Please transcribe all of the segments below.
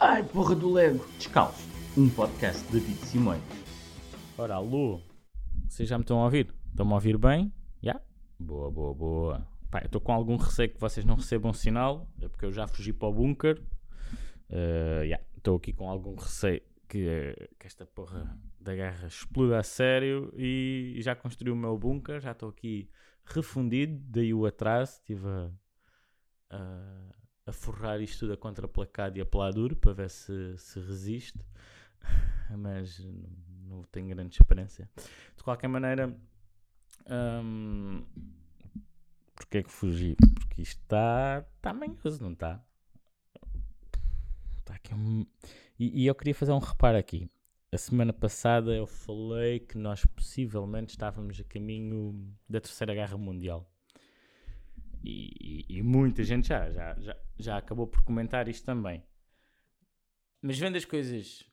Ai, porra do Lego! Descalço, um podcast de David Simões. Ora, alô, vocês já me estão a ouvir? Estão-me a ouvir bem? Já? Boa, boa, boa. Pá, eu estou com algum receio que vocês não recebam sinal, é porque eu já fugi para o bunker. Estou uh, aqui com algum receio que, que, esta porra da guerra exploda a sério e já construí o meu bunker, já estou aqui refundido, daí o atraso, estive a, a, a forrar isto tudo a contraplacado e a peladuro para ver se, se resiste, mas não, tenho grande esperança. De qualquer maneira, hum, porque é que fugi? Porque isto está tá manhoso, não está? Aqui um... E, e, eu queria fazer um reparo aqui. A semana passada eu falei que nós possivelmente estávamos a caminho da Terceira Guerra Mundial. E, e, muita gente já, já, já, já acabou por comentar isto também. Mas vendo as coisas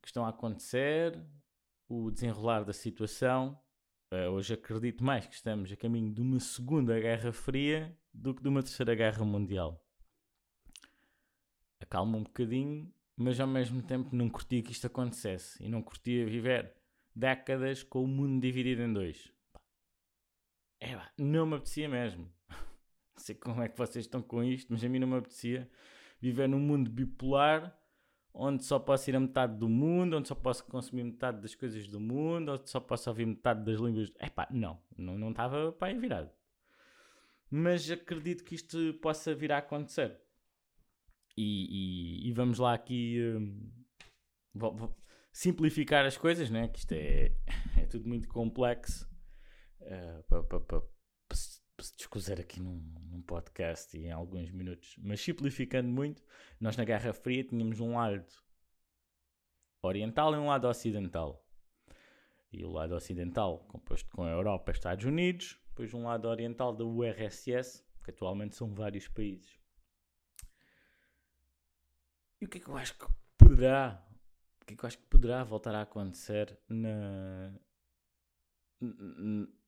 que estão a acontecer, o desenrolar da situação, uh, hoje acredito mais que estamos a caminho de uma Segunda Guerra Fria do que de uma Terceira Guerra Mundial. Acalma um bocadinho, mas ao mesmo tempo não curtia que isto acontecesse e não curtia viver décadas com o mundo dividido em dois. É, não me apetecia mesmo. Não sei como é que vocês estão com isto, mas a mim não me apetecia viver num mundo bipolar onde só posso ir a metade do mundo, onde só posso consumir metade das coisas do mundo, onde só posso ouvir metade das línguas. Epá, não, não estava para aí virado. Mas acredito que isto possa vir a acontecer. E, e, e vamos lá aqui um, vou, vou simplificar as coisas, né? que isto é, é tudo muito complexo uh, para pa, pa, pa, se descozer aqui num, num, podcast e em alguns minutos, mas simplificando muito, nós na Guerra Fria tínhamos um lado oriental e um lado ocidental. E o lado ocidental, composto com a Europa e Estados Unidos, depois um lado oriental da URSS, que atualmente são vários países. E o que é que eu acho que poderá, o que é que eu acho que poderá voltar a acontecer na,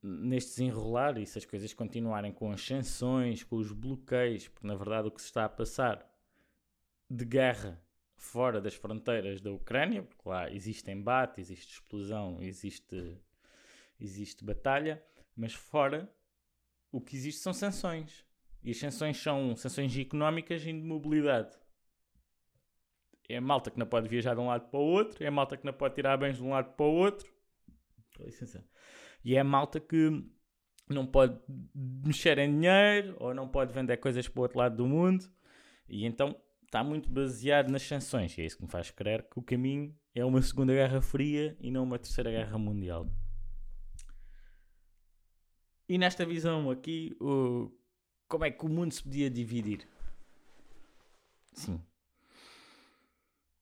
neste desenrolar e se as coisas continuarem com as sanções, com os bloqueios, porque na verdade o que se está a passar de guerra fora das fronteiras da Ucrânia, porque lá existe embate, existe explosão, existe, existe batalha, mas fora o que existe são sanções. E as sanções são sanções económicas e de mobilidade. É malta que não pode viajar de um lado para o outro, é malta que não pode tirar bens de um lado para o outro. Com licença. E é malta que não pode mexer em dinheiro ou não pode vender coisas para o outro lado do mundo. E então está muito baseado nas sanções. E é isso que me faz crer que o caminho é uma Segunda Guerra Fria e não uma Terceira Guerra Mundial. E nesta visão aqui, o, como é que o mundo se podia dividir? Sim,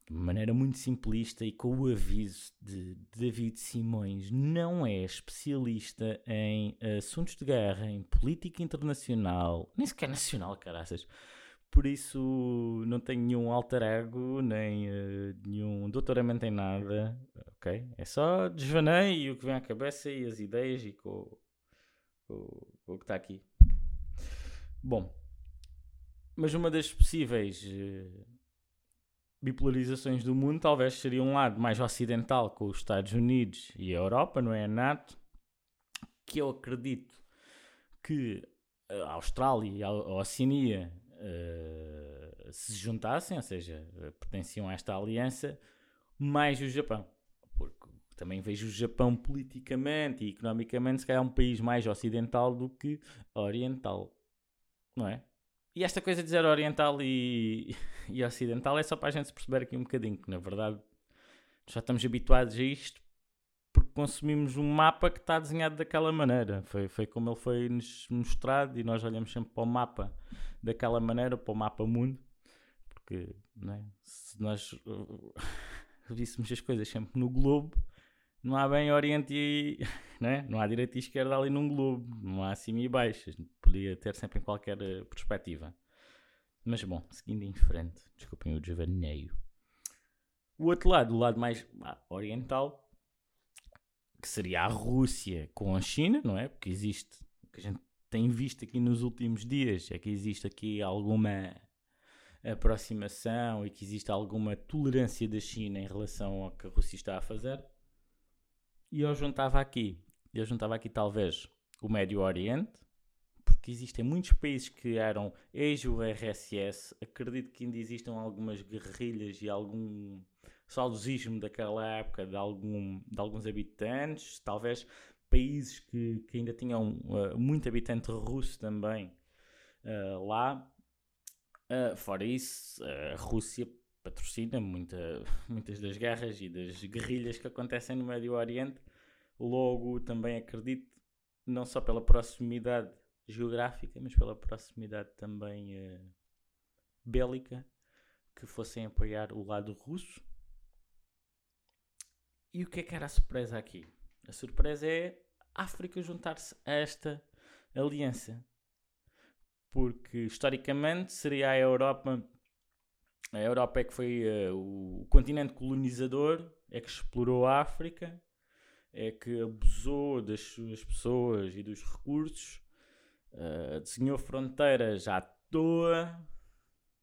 de maneira muito simplista e com o aviso de David Simões, não é especialista em assuntos de guerra, em política internacional, nem sequer nacional, caraças. Por isso não tenho nenhum alter ego, nem uh, nenhum doutoramento em nada, ok? É só desvaneio o que vem à cabeça e as ideias e com, com, com o que está aqui. Bom, mas uma das possíveis... Uh, bipolarizações do mundo talvez seria um lado mais ocidental com os Estados Unidos e a Europa, não é a NATO, que eu acredito que a Austrália e a Oceania uh, se juntassem, ou seja, pertenciam a esta aliança, mais o Japão. Porque também vejo o Japão politicamente e economicamente, se calhar, um país mais ocidental do que oriental, não é? E esta coisa de dizer oriental e, e ocidental é só para a gente se perceber aqui um bocadinho, que na verdade já estamos habituados a isto porque consumimos um mapa que está desenhado daquela maneira. Foi, foi como ele foi nos mostrado e nós olhamos sempre para o mapa daquela maneira, para o mapa mundo, porque é? se nós víssemos as coisas sempre no globo, não há bem oriente e né? não há direita e esquerda ali num globo, não há acima e baixo, podia ter sempre em qualquer eh, perspectiva. Mas bom, seguindo em frente, desculpem o desvaneio. O outro lado, o lado mais ah, oriental, que seria a Rússia com a China, não é? Porque existe, o que a gente tem visto aqui nos últimos dias, é que existe aqui alguma aproximação e que existe alguma tolerância da China em relação ao que a Rússia está a fazer. E eu juntava aqui, eu juntava aqui talvez o Médio Oriente, porque existem muitos países que eram ex-URSS, acredito que ainda existam algumas guerrilhas e algum saudosismo daquela época de, algum, de alguns habitantes, talvez países que, que ainda tinham uh, muito habitante russo também uh, lá. Uh, fora isso, a Rússia patrocina muita, muitas das guerras e das guerrilhas que acontecem no Médio Oriente. Logo, também acredito, não só pela proximidade geográfica, mas pela proximidade também bélica, que fossem apoiar o lado russo e o que é que era a surpresa aqui? A surpresa é a África juntar-se a esta aliança. Porque historicamente seria a Europa. A Europa é que foi uh, o continente colonizador, é que explorou a África, é que abusou das suas pessoas e dos recursos, uh, desenhou fronteiras à toa.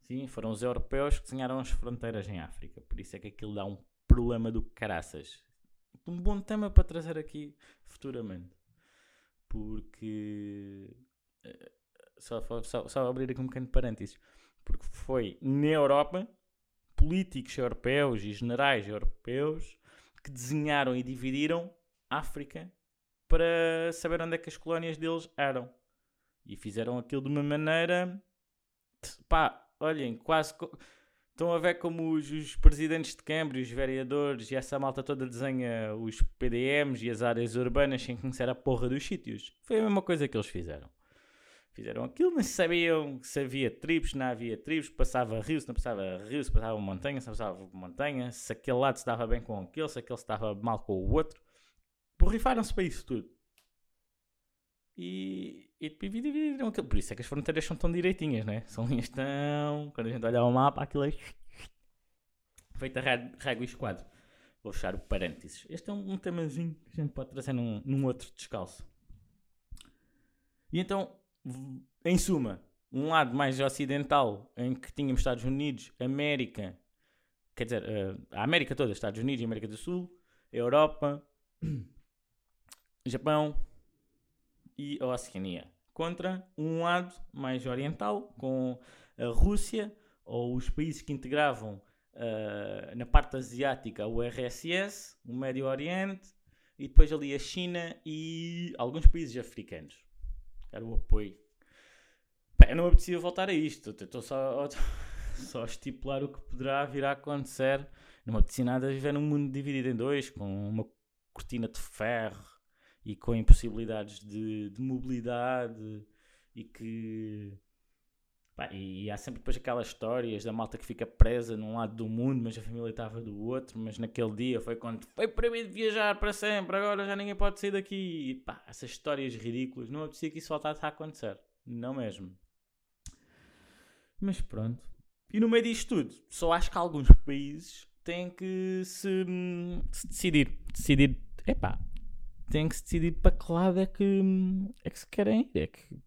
Sim, foram os europeus que desenharam as fronteiras em África. Por isso é que aquilo dá um problema do caraças. Um bom tema para trazer aqui futuramente. Porque. Eh, só, só, só abrir aqui um pequeno parênteses. Porque foi na Europa, políticos europeus e generais europeus que desenharam e dividiram África para saber onde é que as colónias deles eram. E fizeram aquilo de uma maneira. pá, olhem, quase. Estão a ver como os, os, presidentes de Câmara, os vereadores e essa malta toda desenha os PDMs e as áreas urbanas sem conhecer a porra dos sítios. Foi a mesma coisa que eles fizeram. Fizeram aquilo, mas sabiam se havia tribos, se não havia tribos, passava rio, se não passava rio, se passava montanha, se não passava montanha, se aquele lado se dava bem com aquele, se aquele se dava mal com o outro. Borrifaram-se para isso tudo. E, e dividiram aquilo. Por isso é que as fronteiras são tão direitinhas, né? São linhas tão. Quando a gente olha o mapa, aquilo é. Feita régua e esquadro. Vou fechar o parênteses. Este é um, um temazinho que a gente pode trazer num, num outro descalço. E então, em suma, um lado mais ocidental, em que tínhamos Estados Unidos, América, quer dizer, uh, a América toda, Estados Unidos e América do Sul, Europa, Japão, e a Oceania. Contra um lado mais oriental, com a Rússia ou os países que integravam uh, na parte asiática o RSS, o Médio Oriente e depois ali a China e alguns países africanos. Era o apoio. Pá, eu não me apetecia voltar a isto, estou só, só a estipular o que poderá vir a acontecer. Não me apetecia nada viver num mundo dividido em dois, com uma cortina de ferro e com impossibilidades de, de mobilidade e que. E há sempre depois aquelas histórias da malta que fica presa num lado do mundo, mas a família estava do outro. Mas naquele dia foi quando foi proibido viajar para sempre, agora já ninguém pode sair daqui. E, pá, essas histórias ridículas, não apetecia que isso voltasse a acontecer, não mesmo. Mas pronto. E no meio disto tudo, só acho que alguns países têm que se, se decidir. Decidir, epá, têm que se decidir para que lado é que, é que se querem ir. É que,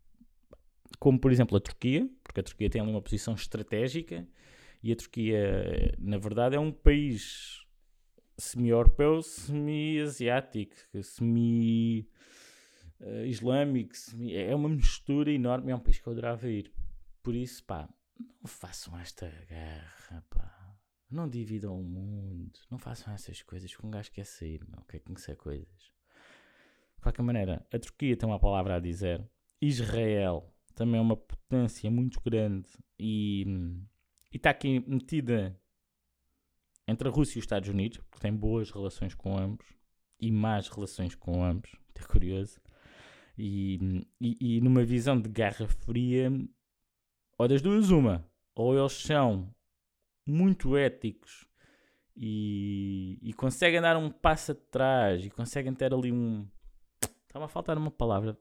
como por exemplo a Turquia, porque a Turquia tem ali uma posição estratégica e a Turquia, na verdade, é um país semi-europeu, semi-asiático, semi-islâmico, semi é uma mistura enorme. É um país que eu adorava ir. Por isso, pá, não façam esta guerra, pá. Não dividam o mundo, não façam essas coisas que um gajo quer sair, não quer conhecer coisas qualquer maneira, a Turquia tem uma palavra a dizer. Israel também é uma potência muito grande e, está aqui metida entre a Rússia e os Estados Unidos, porque tem boas relações com ambos e más relações com ambos. É curioso. E, e, e, numa visão de guerra fria, ou das duas, uma, ou eles são muito éticos e, e conseguem dar um passo atrás e conseguem ter ali um, Estava a faltar uma palavra.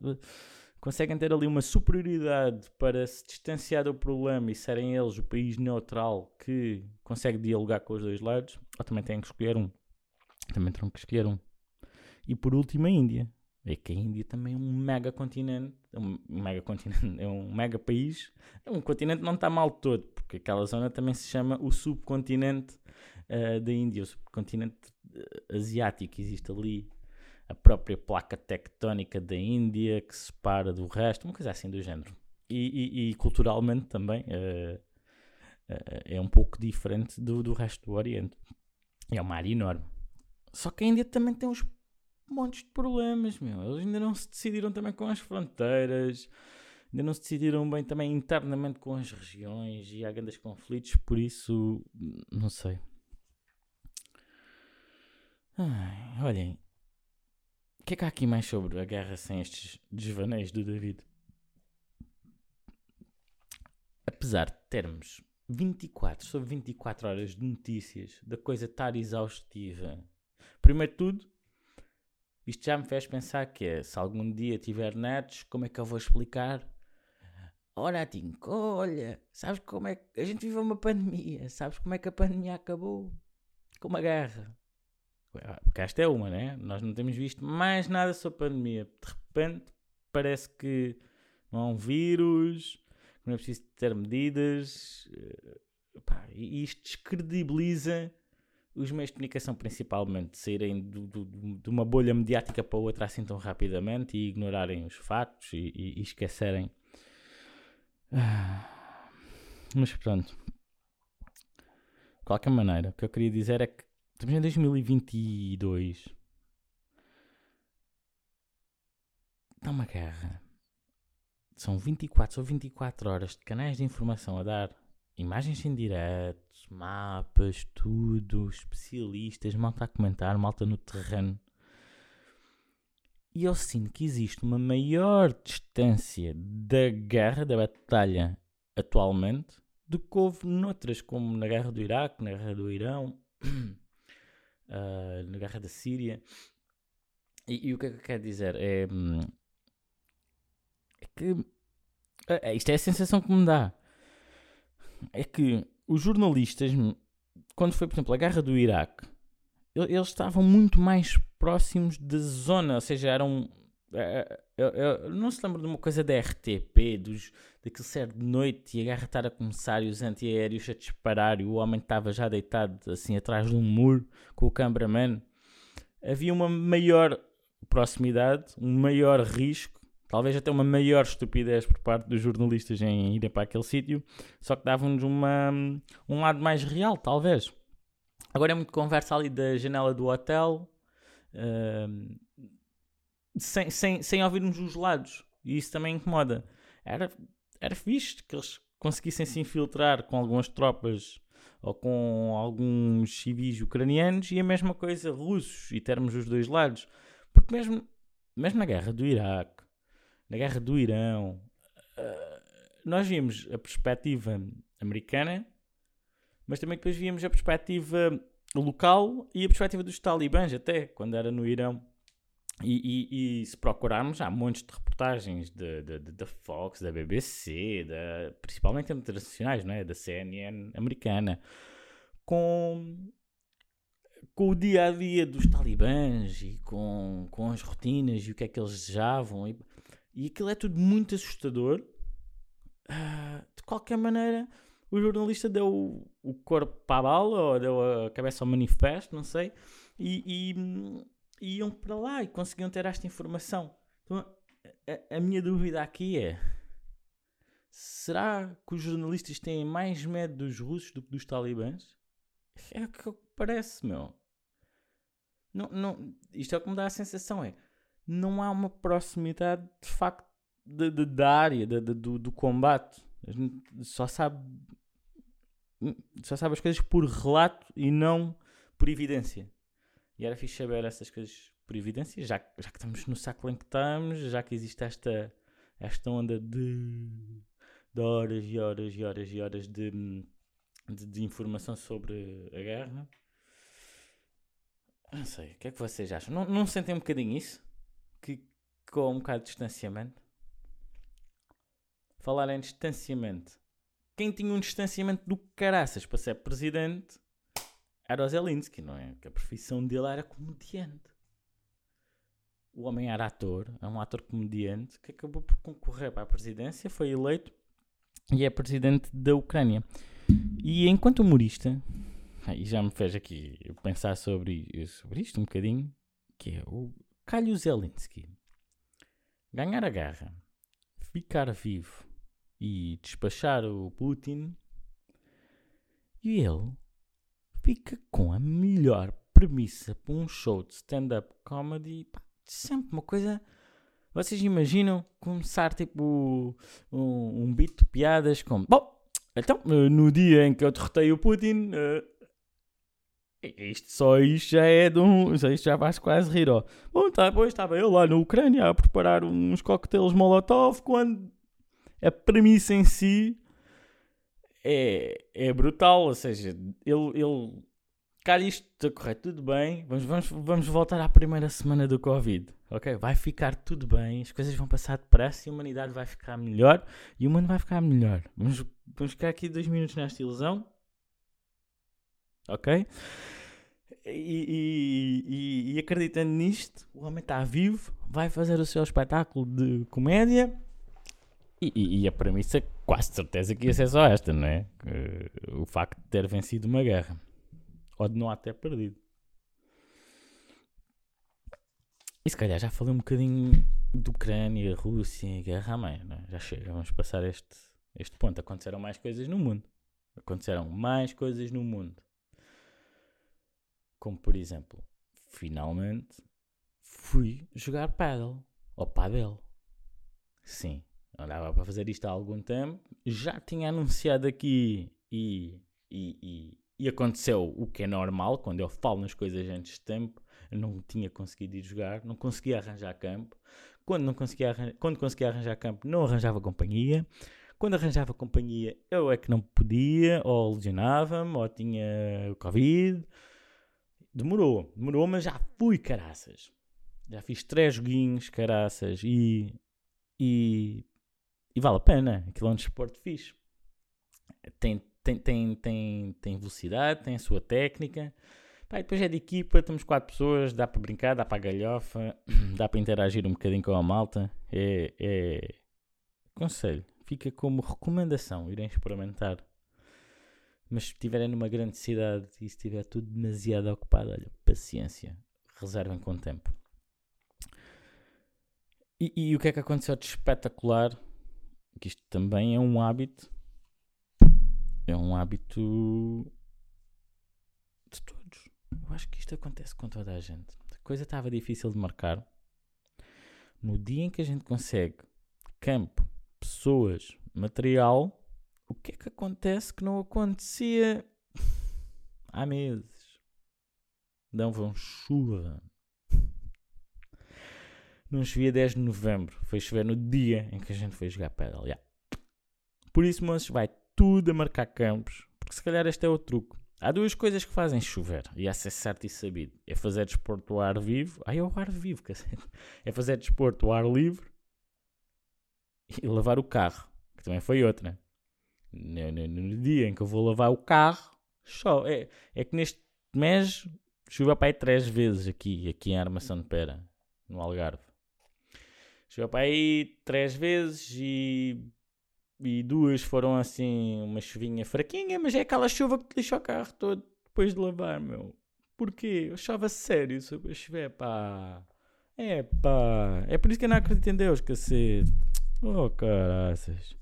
Conseguem ter ali uma superioridade para se distanciar do problema e serem eles o país neutral que consegue dialogar com os dois lados, ou também têm que escolher um. Também terão que escolher um. E por último, a Índia. é que a Índia também é um mega continente, é um mega continente, é um mega país, é um continente não está mal todo, porque aquela zona também se chama o subcontinente uh, da Índia, o subcontinente uh, asiático, existe ali a própria placa tectónica da Índia que se separa do resto, uma coisa assim do género. E, e, e culturalmente também uh, é um pouco diferente do, do resto do Oriente. É uma área enorme. Só que a Índia também tem uns montes de problemas, meu. Eles ainda não se decidiram também com as fronteiras, ainda não se decidiram bem também internamente com as regiões e há grandes conflitos, por isso, não sei. Ai, olhem, o que é que há aqui mais sobre a guerra sem estes desvaneios do David? Apesar de termos 24 sobre 24 horas de notícias, da coisa estar exaustiva, primeiro de tudo, isto já me fez pensar que é, se algum dia tiver netos, como é que eu vou explicar? Ora, Tinko, olha, sabes como é que a gente viveu uma pandemia? Sabes como é que a pandemia acabou? Com uma guerra. Porque esta é uma, né? Nós não temos visto mais nada sobre a pandemia. De repente, parece que não há um vírus, não é preciso ter medidas. Eh, e isto descredibiliza os meios de comunicação, principalmente, saírem do, do, de uma bolha mediática para outra assim tão rapidamente e ignorarem os factos e, e, e esquecerem. Ah, mas pronto. De qualquer maneira, o que eu queria dizer é que estamos em 2022. Está uma guerra. São 24 ou 24 horas de canais de informação a dar imagens em direto, mapas, tudo, especialistas, malta a comentar, malta no terreno. E eu sinto que existe uma maior distância da guerra, da batalha atualmente, do que houve noutras, como na guerra do Iraque, na guerra do Irão, uh, na guerra da Síria. E, e, o que é que eu quero dizer? É, hum, é que é, isto é a sensação que me dá. É que os jornalistas, quando foi, por exemplo, a guerra do Iraque, eles estavam muito mais próximos da zona, ou seja, eram. Eu, eu, não se lembra de uma coisa da RTP, dos, daquele ser de noite e a guerra estar a começar e os antiaéreos a disparar e o homem estava já deitado assim atrás de um muro com o cameraman. Havia uma maior proximidade, um maior risco Talvez até uma maior estupidez por parte dos jornalistas em irem para aquele sítio, só que davam-nos um lado mais real, talvez. Agora é muito conversa ali da janela do hotel, uh, sem, sem, sem ouvirmos os lados, e isso também incomoda. Era, era fixe que eles conseguissem se infiltrar com algumas tropas ou com alguns civis ucranianos e a mesma coisa russos e termos os dois lados. Porque mesmo, mesmo na guerra do Iraque, na guerra do Irão, uh, nós vimos a perspectiva americana, mas também depois víamos a perspectiva local e a perspectiva dos talibãs, até quando era no Irão. E, e, e se procurarmos, há montes de reportagens da Fox, da BBC, da, principalmente internacionais, não é? da CNN americana, com, com o dia a dia dos talibãs e com, com as rotinas e o que é que eles desejavam. E, e aquilo é tudo muito assustador. Uh, de qualquer maneira, o jornalista deu o, corpo para a bala, ou deu a cabeça ao manifesto, não sei, e, e iam para lá e conseguiam ter esta informação. Então, a, a minha dúvida aqui é: será que os jornalistas têm mais medo dos russos do que dos talibãs? É o que parece, meu. Não, não, isto é o que me dá a sensação: é não há uma proximidade de facto de, de, da área de, do, do combate. A gente só sabe só sabe as coisas por relato e não por evidência. E era fixe saber essas coisas por evidência, já, já que estamos no século em que estamos, já que existe esta, esta onda de, de horas e horas e horas e horas de, de, de informação sobre a guerra. Não sei, o que é que vocês acham? Não, não sentem um bocadinho isso? que com um bocado de distanciamento. Falar em distanciamento. Quem tinha um distanciamento do caraças para ser presidente era o Zelensky, não é? Que a profissão dele era comediante. o homem era ator, é um ator comediante que acabou por concorrer para a presidência, foi eleito e é presidente da Ucrânia. E enquanto humorista, aí já me fez aqui pensar sobre, sobre isto um bocadinho, que é o Kalyu Zelensky. Ganhar a guerra, ficar vivo e despachar o Putin, e ele fica com a melhor premissa para um show de stand-up comedy. Pá, sempre uma coisa. Vocês imaginam começar tipo um, um beat de piadas como. Bom, então, no dia em que eu derrotei o Putin. Uh, isto, só isto já é de um. Isto já vais quase rir, ó. Bom, tá, pois estava eu lá na Ucrânia a preparar uns coquetéis Molotov quando a premissa em si é, é brutal. Ou seja, ele, ele Cara, isto está correto, tudo bem. Vamos, vamos, vamos voltar à primeira semana do Covid. Ok? Vai ficar tudo bem, as coisas vão passar depressa e a humanidade vai ficar melhor e o mundo vai ficar melhor. Vamos, vamos ficar aqui dois minutos nesta ilusão. Ok? E, e, e, e acreditando nisto, o homem está vivo, vai fazer o seu espetáculo de comédia. E, e, a premissa, quase certeza que ia ser só esta, não é? O facto de ter vencido uma guerra. Ou de não até perdido. E se calhar já falei um bocadinho de Ucrânia, Rússia, guerra à mãe, é? Já chega, vamos passar este, este ponto. Aconteceram mais coisas no mundo. Aconteceram mais coisas no mundo. Como por exemplo, finalmente fui jogar paddle. Ou paddle. Sim, andava para fazer isto há algum tempo. Já tinha anunciado aqui e, e, e e aconteceu o que é normal, quando eu falo nas coisas antes de tempo, eu não tinha conseguido ir jogar, não conseguia arranjar campo. Quando, não conseguia, arranjar, quando conseguia arranjar campo, não arranjava companhia. Quando arranjava companhia, eu é que não podia, ou lesionava-me, ou tinha Covid. Demorou, demorou, mas já fui, caraças. Já fiz três joguinhos, caraças, e, e, e vale a pena. Aquilo é um desporto fixe. Tem tem, tem, tem, tem velocidade, tem a sua técnica. Pá, depois é de equipa, temos quatro pessoas, dá para brincar, dá para galhofa, dá para interagir um bocadinho com a malta. É, é... Conselho, fica como recomendação, irem experimentar. Mas se estiverem numa grande cidade e se estiver tudo demasiado ocupado, olha, paciência, reservem com tempo. E, e o que é que aconteceu de espetacular? Que isto também é um hábito é um hábito de todos. Eu acho que isto acontece com toda a gente. A coisa estava difícil de marcar. No dia em que a gente consegue campo, pessoas, material, o que é que acontece que não acontecia há meses? Dão-vão chuva. Não chovia 10 de novembro. Foi chover no dia em que a gente foi jogar pedal. Yeah. Por isso, moços, vai tudo a marcar campos, porque se calhar este é o truque. Há duas coisas que fazem chover, e essa é certo e sabido. É fazer desporto ao ar vivo. Ai, é o ar vivo, cacete. É fazer desporto ao ar livre e lavar o carro, que também foi outra. No, no, no dia em que eu vou lavar o carro, só. É, é que neste mês choveu para aí três vezes aqui, aqui em Armação de Pera, no Algarve. Choveu para aí três vezes e e duas foram assim uma chuvinha fraquinha, mas é aquela chuva que te lixa o carro todo depois de lavar, meu. Porquê? Eu achava sério sobre a chover, pá. É pá. É por isso que eu não acredito em Deus, cacete. Oh, caraças.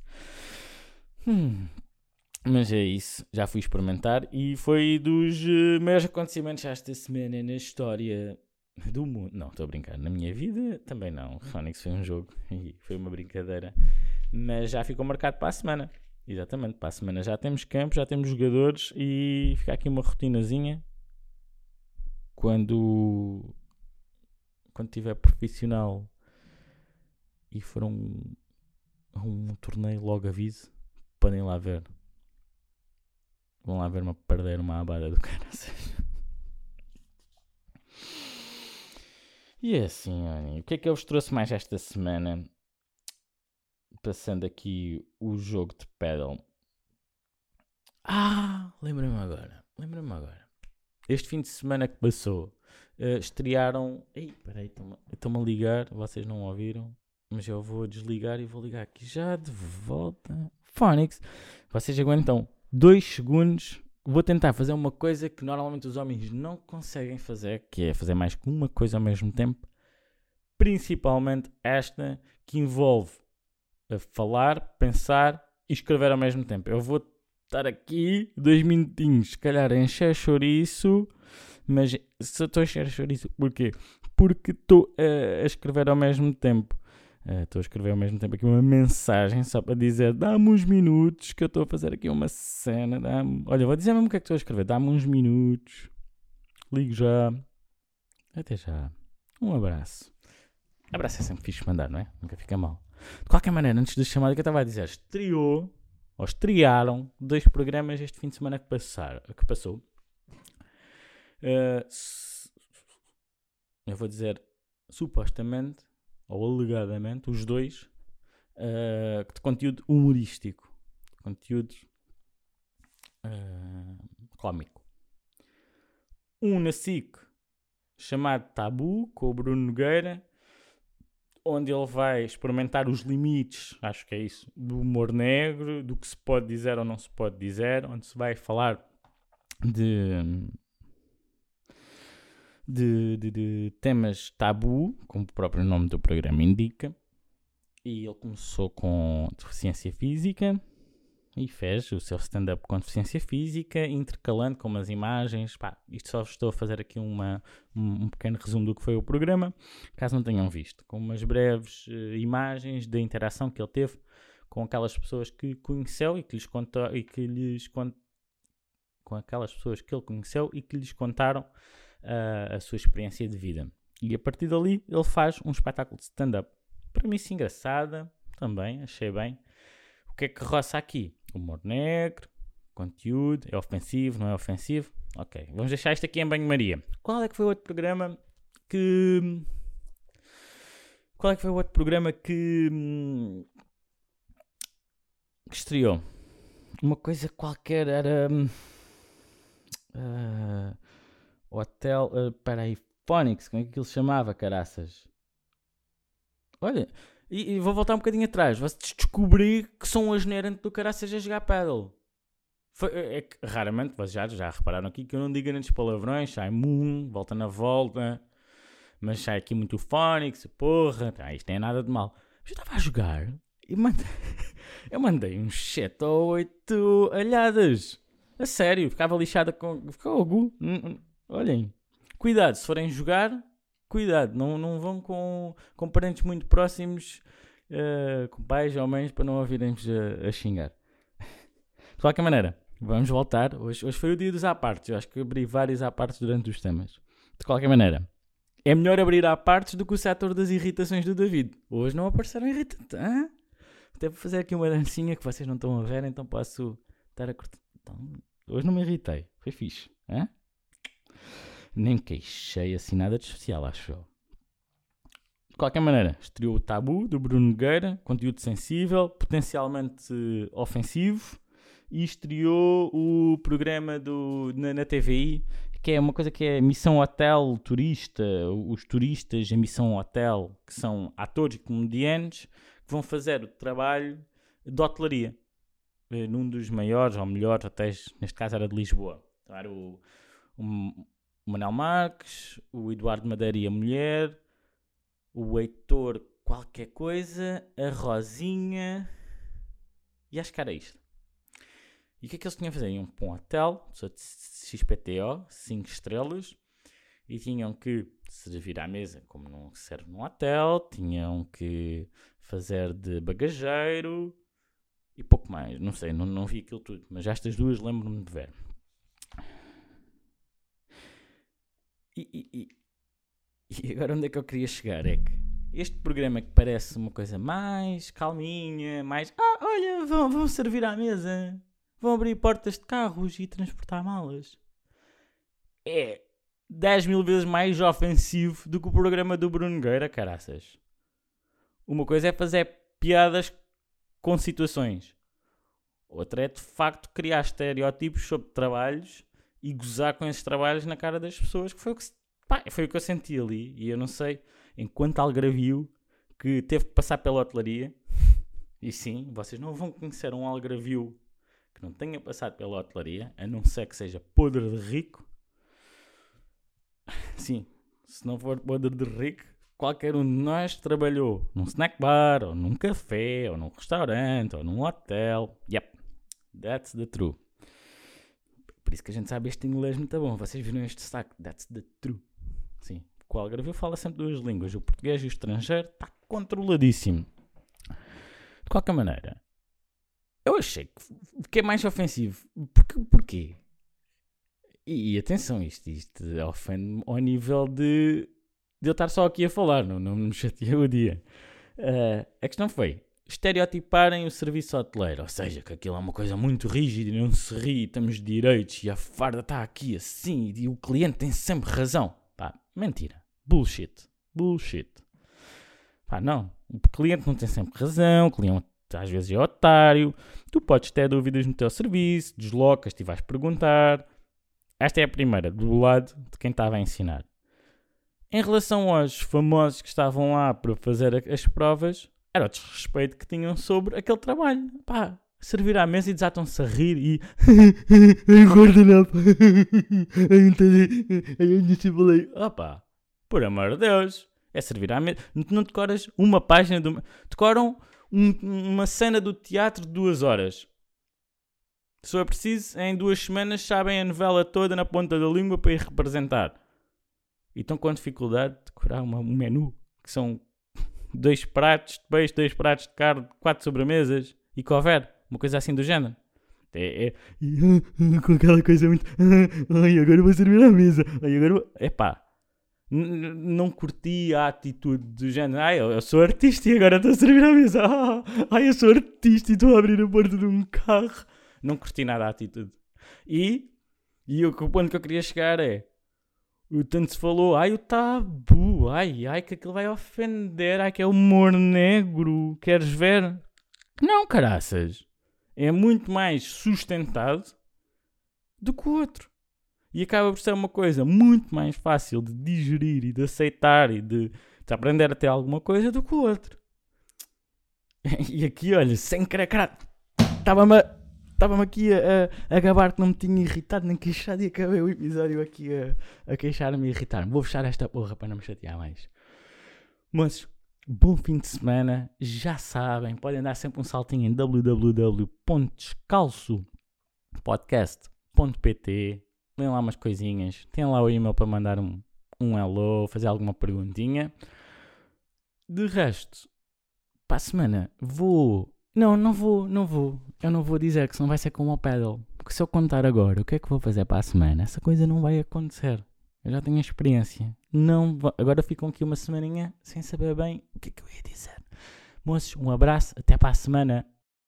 Hum. Mas é isso, já fui experimentar e foi dos uh, acontecimentos esta semana na história do mundo. Não, estou a brincar. Na minha vida também não. Phonics foi um jogo e foi uma brincadeira mas já ficou marcado para a semana. Exatamente, para a semana já temos campo, já temos jogadores e fica aqui uma rotinazinha. Quando quando tiver profissional e for um, um torneio, logo aviso. Podem lá ver. Vão lá ver-me perder uma abada do cara. E é assim, o que é que eu vos trouxe mais esta semana? passando aqui o jogo de pedal. Ah, lembra-me agora. Lembra-me agora. Este fim de semana que passou, uh, estrearam. Ei, peraí, estão-me a ligar, vocês não ouviram, mas eu vou desligar e vou ligar aqui já de volta. Phonics, vocês aguentam dois segundos. Vou tentar fazer uma coisa que normalmente os homens não conseguem fazer, que é fazer mais que uma coisa ao mesmo tempo. Principalmente esta que envolve falar, pensar e escrever ao mesmo tempo. Eu vou estar aqui dois minutinhos, se calhar encher chouriço, mas se estou a encher chouriço, porquê? Porque estou a escrever ao mesmo tempo. Eh, estou a escrever ao mesmo tempo aqui uma mensagem só para dizer dá-me uns minutos que eu estou a fazer aqui uma cena. Olha, vou dizer mesmo o que é que estou a escrever. Dá-me uns minutos. Ligo já. Até já. Um abraço. Abraço é sempre fixe mandar, não é? Nunca fica mal. De qualquer maneira, antes de chamar, o que eu estava a dizer, estreou ou estrearam dois programas este fim de semana que, passar, que passou. Uh, eu vou dizer supostamente ou alegadamente os dois uh, de conteúdo humorístico, conteúdo uh, cómico. Um na SIC chamado Tabu com o Bruno Nogueira onde ele vai experimentar os limites, acho que é isso, do humor negro, do que se pode dizer ou não se pode dizer, onde se vai falar de, de, de, de temas tabu, como o próprio nome do programa indica. E ele começou com deficiência física, e fez o seu stand-up com deficiência física, intercalando com umas imagens. Pá, isto só estou a fazer aqui uma, um, pequeno resumo do que foi o programa, caso não tenham visto, com umas breves uh, imagens da interação que ele teve com aquelas pessoas que conheceu e que lhes contou e que lhes cont... com aquelas pessoas que ele conheceu e que lhes contaram uh, a sua experiência de vida. E a partir dali ele faz um espetáculo de stand-up. Para mim, se engraçada, também, achei bem. O que é que roça aqui? Humor negro, conteúdo, é ofensivo, não é ofensivo? Ok, vamos deixar isto aqui em banho-maria. Qual é que foi o outro programa que. Qual é que foi o outro programa que. que estreou? Uma coisa qualquer era. Uh, hotel. Uh, peraí, Phonics, como é que aquilo se chamava, caraças? Olha, e, e, vou voltar um bocadinho atrás. Vocês descobri que são um asneirante do caraças a jogar paddle. Foi, é, é que, raramente, vocês já, já repararam aqui que eu não digo grandes palavrões. Sai moon, volta na volta. Mas sai aqui muito phonics, porra. Ah, isto nem é nada de mal. Mas eu estava a jogar e mandei, eu mandei uns 7 ou 8 alhadas. A sério, ficava lixada com. Fogo. Olhem, cuidado, se forem jogar, cuidado, não, não vão com, com parentes muito próximos, uh, com pais ou mães, para não ouvirem-vos a, a, xingar. De qualquer maneira, vamos voltar. Hoje, hoje foi o dia dos apartes. Eu acho que abri vários apartes durante os temas. De qualquer maneira, é melhor abrir apartes do que o setor das irritações do David. Hoje não apareceram irritantes. Até vou fazer aqui uma dancinha que vocês não estão a ver, então posso estar a cortar. Então, hoje não me irritei. Foi fixe. Hã? Nem queixei assim nada de especial, acho eu. De qualquer maneira, estreou o Tabu do Bruno Nogueira, conteúdo sensível, potencialmente ofensivo, e estreou o programa do, na, na TVI, que é uma coisa que é Missão Hotel Turista, os turistas em Missão Hotel, que são atores e comediantes, que vão fazer o trabalho de hotelaria, eh, num dos maiores ou melhores hotéis, neste caso era de Lisboa. Era o, o Manel Marques, o Eduardo Madeira e a mulher, o Heitor qualquer coisa, a Rosinha e acho que era isto. E o que é que eles tinham a fazer? Iam para um hotel, XPTO, 5 estrelas, e tinham que servir à mesa como não serve num hotel, tinham que fazer de bagageiro e pouco mais. Não sei, não, não vi aquilo tudo, mas estas duas lembro-me de ver. E, e, e, agora onde é que eu queria chegar? É que este programa que parece uma coisa mais calminha, mais. Ah, olha, vão, vão servir à mesa, vão abrir portas de carros e transportar malas. É 10 mil vezes mais ofensivo do que o programa do Bruno Gueira, caraças. Uma coisa é fazer piadas com situações. Outra é de facto criar estereótipos sobre trabalhos e gozar com esses trabalhos na cara das pessoas, que foi o que Pá, foi o que eu senti ali. E eu não sei, enquanto algravio, que teve que passar pela hotelaria. E sim, vocês não vão conhecer um algravio que não tenha passado pela hotelaria, a não ser que seja podre de rico. Sim, se não for podre de rico, qualquer um de nós trabalhou num snack bar, ou num café, ou num restaurante, ou num hotel. Yep, that's the true. Por isso que a gente sabe este inglês muito bom. Vocês viram este destaque? That's the true. Sim, o Algarve fala sempre duas línguas, o português e o estrangeiro. Está controladíssimo. De qualquer maneira, eu achei que, que é mais ofensivo. Porquê? porquê? E, e atenção, isto, isto ofende-me ao nível de de eu estar só aqui a falar, não, não me chateei o dia. Uh, a questão foi estereotiparem o serviço hoteleiro, ou seja, que aquilo é uma coisa muito rígida e não se ri, temos direitos e a farda está aqui assim e o cliente tem sempre razão. Pá, mentira. Bullshit. Bullshit. Pá, não. O cliente não tem sempre razão, o cliente às vezes é otário, tu podes ter dúvidas no teu serviço, deslocas-te e vais perguntar. Esta é a primeira, do lado de quem estava a ensinar. Em relação aos famosos que estavam lá para fazer as provas, era o desrespeito que tinham sobre aquele trabalho. Pá, servir à mesa e desatam-se a rir e. Opá, por amor de Deus! É servir à mesa. Não decoras uma página do. Decoram um, uma cena do teatro de duas horas. Se é preciso, em duas semanas sabem a novela toda na ponta da língua para ir representar e estão com dificuldade de decorar uma, um menu que são dois pratos de peixe, dois pratos de carne, quatro sobremesas e couver, uma coisa assim do género. É, é com aquela coisa muito. Ai, agora vou servir à mesa. Ai, agora vou... Epá, não curti a atitude do género. Ai, eu, eu sou artista e agora estou a servir à mesa. Ah, ai, eu sou artista e estou a abrir a porta de um carro. Não curti nada a atitude. E, e o, o ponto que eu queria chegar é tanto se falou, ai o tabu, ai, ai que aquilo vai ofender, ai que é humor negro, queres ver? Não, caraças. É muito mais sustentado do que o outro. E acaba por ser uma coisa muito mais fácil de digerir e de aceitar e de, de aprender a ter alguma coisa do que o outro. E aqui, olha, sem querer, cara, estava-me estava-me aqui a, a, a gabar que não me tinha irritado nem queixado e acabei o episódio aqui a, a queixar-me e irritar-me. Vou fechar esta porra para não me chatear mais. Mas, bom fim de semana. Já sabem, podem dar sempre um saltinho em www.descalçopodcast.pt Leem lá umas coisinhas. Tem lá o e-mail para mandar um, um hello, fazer alguma perguntinha. De resto, para a semana vou não, não vou, não vou. Eu não vou dizer que senão vai ser como o pedal. Porque se eu contar agora o que é que vou fazer para a semana, essa coisa não vai acontecer. Eu já tenho experiência. Não Agora ficam aqui uma semaninha sem saber bem o que é que eu ia dizer. Moços, um abraço, até para a semana.